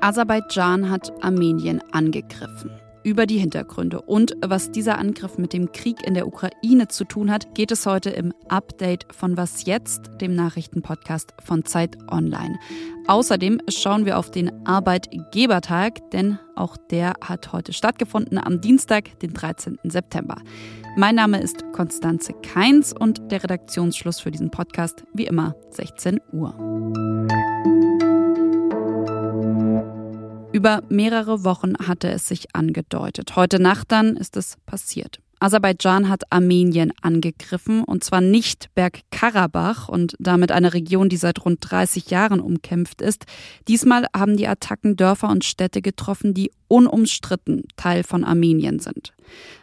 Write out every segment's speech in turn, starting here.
Aserbaidschan hat Armenien angegriffen. Über die Hintergründe und was dieser Angriff mit dem Krieg in der Ukraine zu tun hat, geht es heute im Update von Was jetzt, dem Nachrichtenpodcast von Zeit Online. Außerdem schauen wir auf den Arbeitgebertag, denn auch der hat heute stattgefunden am Dienstag, den 13. September. Mein Name ist Konstanze Keins und der Redaktionsschluss für diesen Podcast wie immer 16 Uhr. Über mehrere Wochen hatte es sich angedeutet. Heute Nacht dann ist es passiert. Aserbaidschan hat Armenien angegriffen und zwar nicht Bergkarabach und damit eine Region, die seit rund 30 Jahren umkämpft ist. Diesmal haben die Attacken Dörfer und Städte getroffen, die unumstritten Teil von Armenien sind.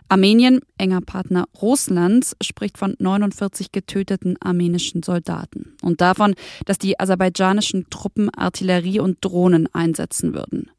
Armenien, enger Partner Russlands, spricht von 49 getöteten armenischen Soldaten und davon, dass die aserbaidschanischen Truppen Artillerie und Drohnen einsetzen würden.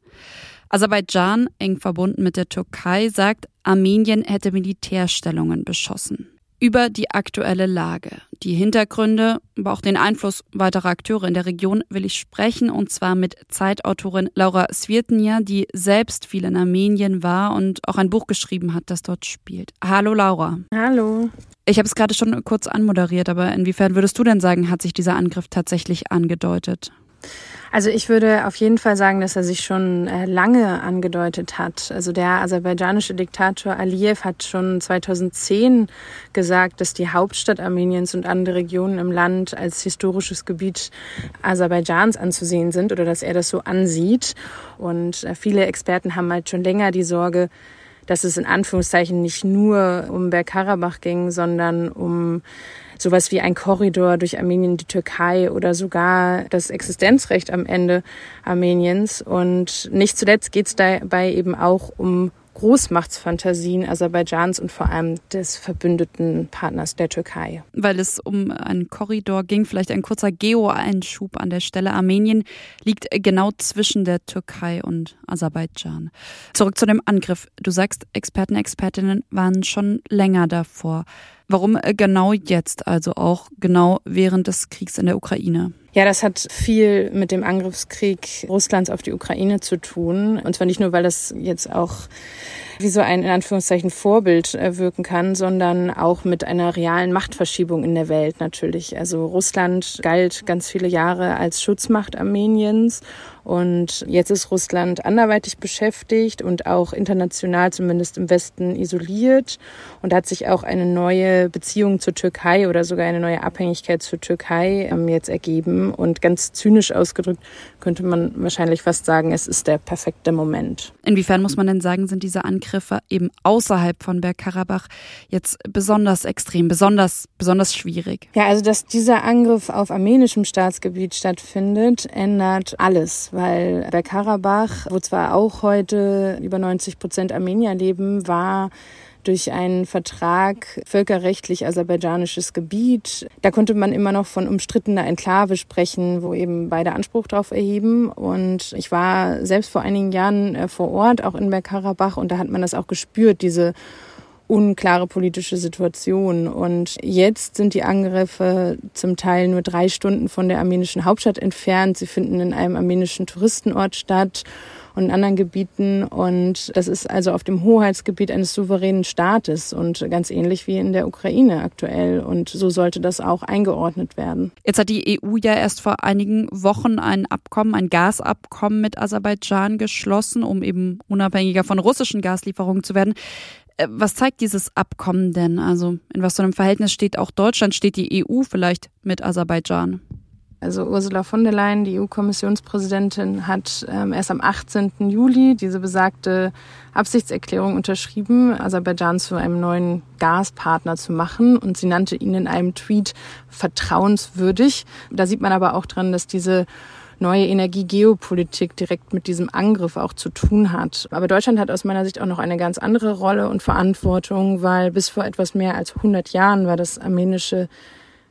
Aserbaidschan, eng verbunden mit der Türkei, sagt, Armenien hätte Militärstellungen beschossen. Über die aktuelle Lage, die Hintergründe, aber auch den Einfluss weiterer Akteure in der Region will ich sprechen und zwar mit Zeitautorin Laura Svirtnia, die selbst viel in Armenien war und auch ein Buch geschrieben hat, das dort spielt. Hallo Laura. Hallo. Ich habe es gerade schon kurz anmoderiert, aber inwiefern würdest du denn sagen, hat sich dieser Angriff tatsächlich angedeutet? Also ich würde auf jeden Fall sagen, dass er sich schon äh, lange angedeutet hat. Also der aserbaidschanische Diktator Aliyev hat schon 2010 gesagt, dass die Hauptstadt Armeniens und andere Regionen im Land als historisches Gebiet Aserbaidschans anzusehen sind oder dass er das so ansieht. Und äh, viele Experten haben halt schon länger die Sorge, dass es in Anführungszeichen nicht nur um Bergkarabach ging, sondern um sowas wie ein Korridor durch Armenien, die Türkei oder sogar das Existenzrecht am Ende Armeniens. Und nicht zuletzt geht es dabei eben auch um Großmachtsfantasien Aserbaidschans und vor allem des verbündeten Partners der Türkei. Weil es um einen Korridor ging, vielleicht ein kurzer Geo-Einschub an der Stelle. Armenien liegt genau zwischen der Türkei und Aserbaidschan. Zurück zu dem Angriff. Du sagst, Experten, Expertinnen waren schon länger davor. Warum genau jetzt, also auch genau während des Kriegs in der Ukraine? Ja, das hat viel mit dem Angriffskrieg Russlands auf die Ukraine zu tun. Und zwar nicht nur, weil das jetzt auch wie so ein in Anführungszeichen Vorbild äh, wirken kann, sondern auch mit einer realen Machtverschiebung in der Welt natürlich. Also Russland galt ganz viele Jahre als Schutzmacht Armeniens und jetzt ist Russland anderweitig beschäftigt und auch international, zumindest im Westen, isoliert. Und hat sich auch eine neue Beziehung zur Türkei oder sogar eine neue Abhängigkeit zur Türkei ähm, jetzt ergeben. Und ganz zynisch ausgedrückt könnte man wahrscheinlich fast sagen, es ist der perfekte Moment. Inwiefern muss man denn sagen, sind diese Angriffe eben außerhalb von Bergkarabach jetzt besonders extrem, besonders, besonders schwierig? Ja, also dass dieser Angriff auf armenischem Staatsgebiet stattfindet, ändert alles weil Bergkarabach, wo zwar auch heute über 90 Prozent Armenier leben, war durch einen Vertrag völkerrechtlich aserbaidschanisches Gebiet. Da konnte man immer noch von umstrittener Enklave sprechen, wo eben beide Anspruch drauf erheben. Und ich war selbst vor einigen Jahren äh, vor Ort, auch in Bergkarabach, und da hat man das auch gespürt, diese unklare politische Situation. Und jetzt sind die Angriffe zum Teil nur drei Stunden von der armenischen Hauptstadt entfernt. Sie finden in einem armenischen Touristenort statt und in anderen Gebieten. Und das ist also auf dem Hoheitsgebiet eines souveränen Staates und ganz ähnlich wie in der Ukraine aktuell. Und so sollte das auch eingeordnet werden. Jetzt hat die EU ja erst vor einigen Wochen ein Abkommen, ein Gasabkommen mit Aserbaidschan geschlossen, um eben unabhängiger von russischen Gaslieferungen zu werden. Äh, was zeigt dieses Abkommen denn? Also in was für einem Verhältnis steht auch Deutschland, steht die EU vielleicht mit Aserbaidschan? Also Ursula von der Leyen, die EU-Kommissionspräsidentin, hat ähm, erst am 18. Juli diese besagte Absichtserklärung unterschrieben, Aserbaidschan zu einem neuen Gaspartner zu machen. Und sie nannte ihn in einem Tweet vertrauenswürdig. Da sieht man aber auch dran, dass diese neue Energiegeopolitik direkt mit diesem Angriff auch zu tun hat. Aber Deutschland hat aus meiner Sicht auch noch eine ganz andere Rolle und Verantwortung, weil bis vor etwas mehr als 100 Jahren war das armenische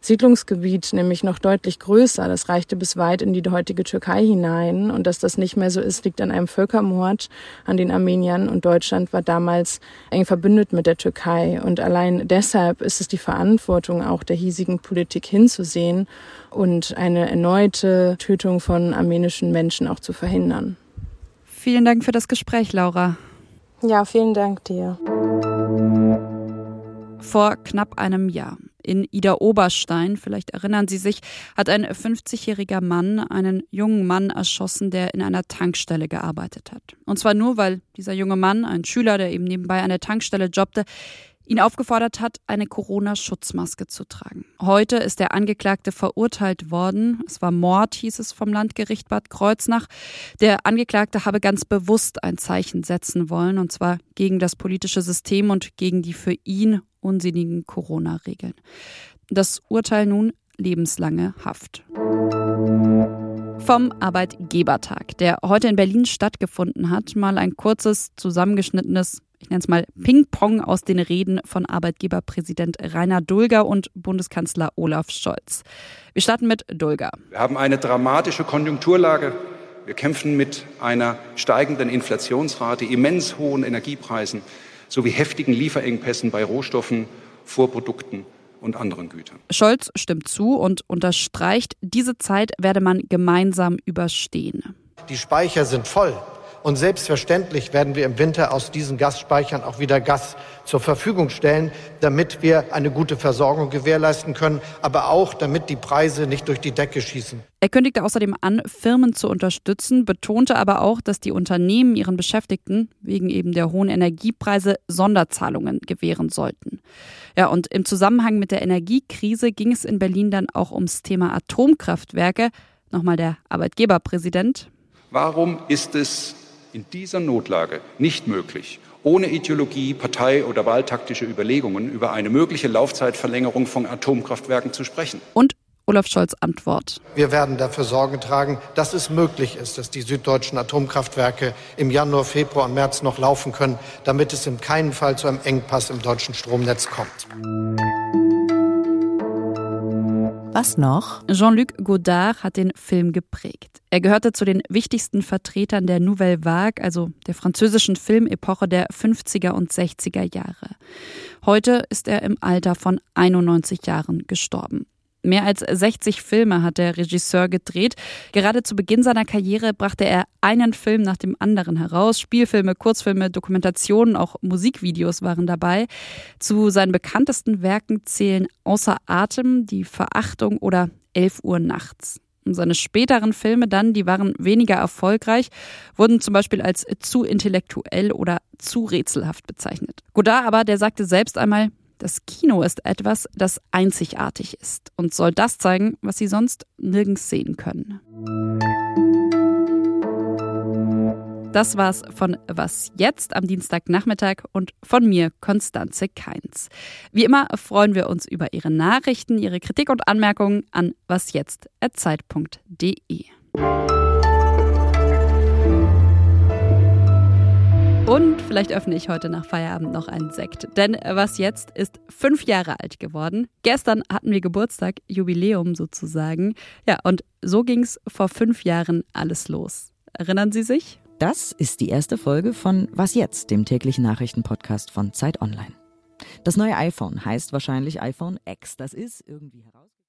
Siedlungsgebiet nämlich noch deutlich größer. Das reichte bis weit in die heutige Türkei hinein. Und dass das nicht mehr so ist, liegt an einem Völkermord an den Armeniern. Und Deutschland war damals eng verbündet mit der Türkei. Und allein deshalb ist es die Verantwortung auch der hiesigen Politik hinzusehen und eine erneute Tötung von armenischen Menschen auch zu verhindern. Vielen Dank für das Gespräch, Laura. Ja, vielen Dank dir. Vor knapp einem Jahr in Ida Oberstein, vielleicht erinnern Sie sich, hat ein 50-jähriger Mann einen jungen Mann erschossen, der in einer Tankstelle gearbeitet hat. Und zwar nur, weil dieser junge Mann, ein Schüler, der eben nebenbei an der Tankstelle jobbte, ihn aufgefordert hat, eine Corona-Schutzmaske zu tragen. Heute ist der Angeklagte verurteilt worden. Es war Mord, hieß es vom Landgericht Bad Kreuznach. Der Angeklagte habe ganz bewusst ein Zeichen setzen wollen, und zwar gegen das politische System und gegen die für ihn unsinnigen Corona-Regeln. Das Urteil nun lebenslange Haft. Vom Arbeitgebertag, der heute in Berlin stattgefunden hat, mal ein kurzes, zusammengeschnittenes ich nenne es mal Ping-Pong aus den Reden von Arbeitgeberpräsident Rainer Dulger und Bundeskanzler Olaf Scholz. Wir starten mit Dulger. Wir haben eine dramatische Konjunkturlage. Wir kämpfen mit einer steigenden Inflationsrate, immens hohen Energiepreisen sowie heftigen Lieferengpässen bei Rohstoffen, Vorprodukten und anderen Gütern. Scholz stimmt zu und unterstreicht, diese Zeit werde man gemeinsam überstehen. Die Speicher sind voll. Und selbstverständlich werden wir im Winter aus diesen Gasspeichern auch wieder Gas zur Verfügung stellen, damit wir eine gute Versorgung gewährleisten können, aber auch damit die Preise nicht durch die Decke schießen. Er kündigte außerdem an, Firmen zu unterstützen, betonte aber auch, dass die Unternehmen ihren Beschäftigten wegen eben der hohen Energiepreise Sonderzahlungen gewähren sollten. Ja, und im Zusammenhang mit der Energiekrise ging es in Berlin dann auch ums Thema Atomkraftwerke. Nochmal der Arbeitgeberpräsident. Warum ist es in dieser Notlage nicht möglich, ohne Ideologie, Partei oder wahltaktische Überlegungen über eine mögliche Laufzeitverlängerung von Atomkraftwerken zu sprechen. Und Olaf Scholz Antwort. Wir werden dafür Sorge tragen, dass es möglich ist, dass die süddeutschen Atomkraftwerke im Januar, Februar und März noch laufen können, damit es in keinem Fall zu einem Engpass im deutschen Stromnetz kommt. Was noch? Jean-Luc Godard hat den Film geprägt. Er gehörte zu den wichtigsten Vertretern der Nouvelle Vague, also der französischen Filmepoche der 50er und 60er Jahre. Heute ist er im Alter von 91 Jahren gestorben. Mehr als 60 Filme hat der Regisseur gedreht. Gerade zu Beginn seiner Karriere brachte er einen Film nach dem anderen heraus. Spielfilme, Kurzfilme, Dokumentationen, auch Musikvideos waren dabei. Zu seinen bekanntesten Werken zählen Außer Atem, Die Verachtung oder 11 Uhr nachts. Und seine späteren Filme dann, die waren weniger erfolgreich, wurden zum Beispiel als zu intellektuell oder zu rätselhaft bezeichnet. Godard aber, der sagte selbst einmal, das Kino ist etwas, das einzigartig ist und soll das zeigen, was Sie sonst nirgends sehen können. Das war's von Was jetzt am Dienstagnachmittag und von mir, Konstanze Keins. Wie immer freuen wir uns über Ihre Nachrichten, Ihre Kritik und Anmerkungen an wasjetzt.zeit.de. Und vielleicht öffne ich heute nach Feierabend noch einen Sekt. Denn was jetzt ist fünf Jahre alt geworden. Gestern hatten wir Geburtstag, Jubiläum sozusagen. Ja, und so ging es vor fünf Jahren alles los. Erinnern Sie sich? Das ist die erste Folge von Was jetzt, dem täglichen Nachrichtenpodcast von Zeit Online. Das neue iPhone heißt wahrscheinlich iPhone X. Das ist irgendwie heraus.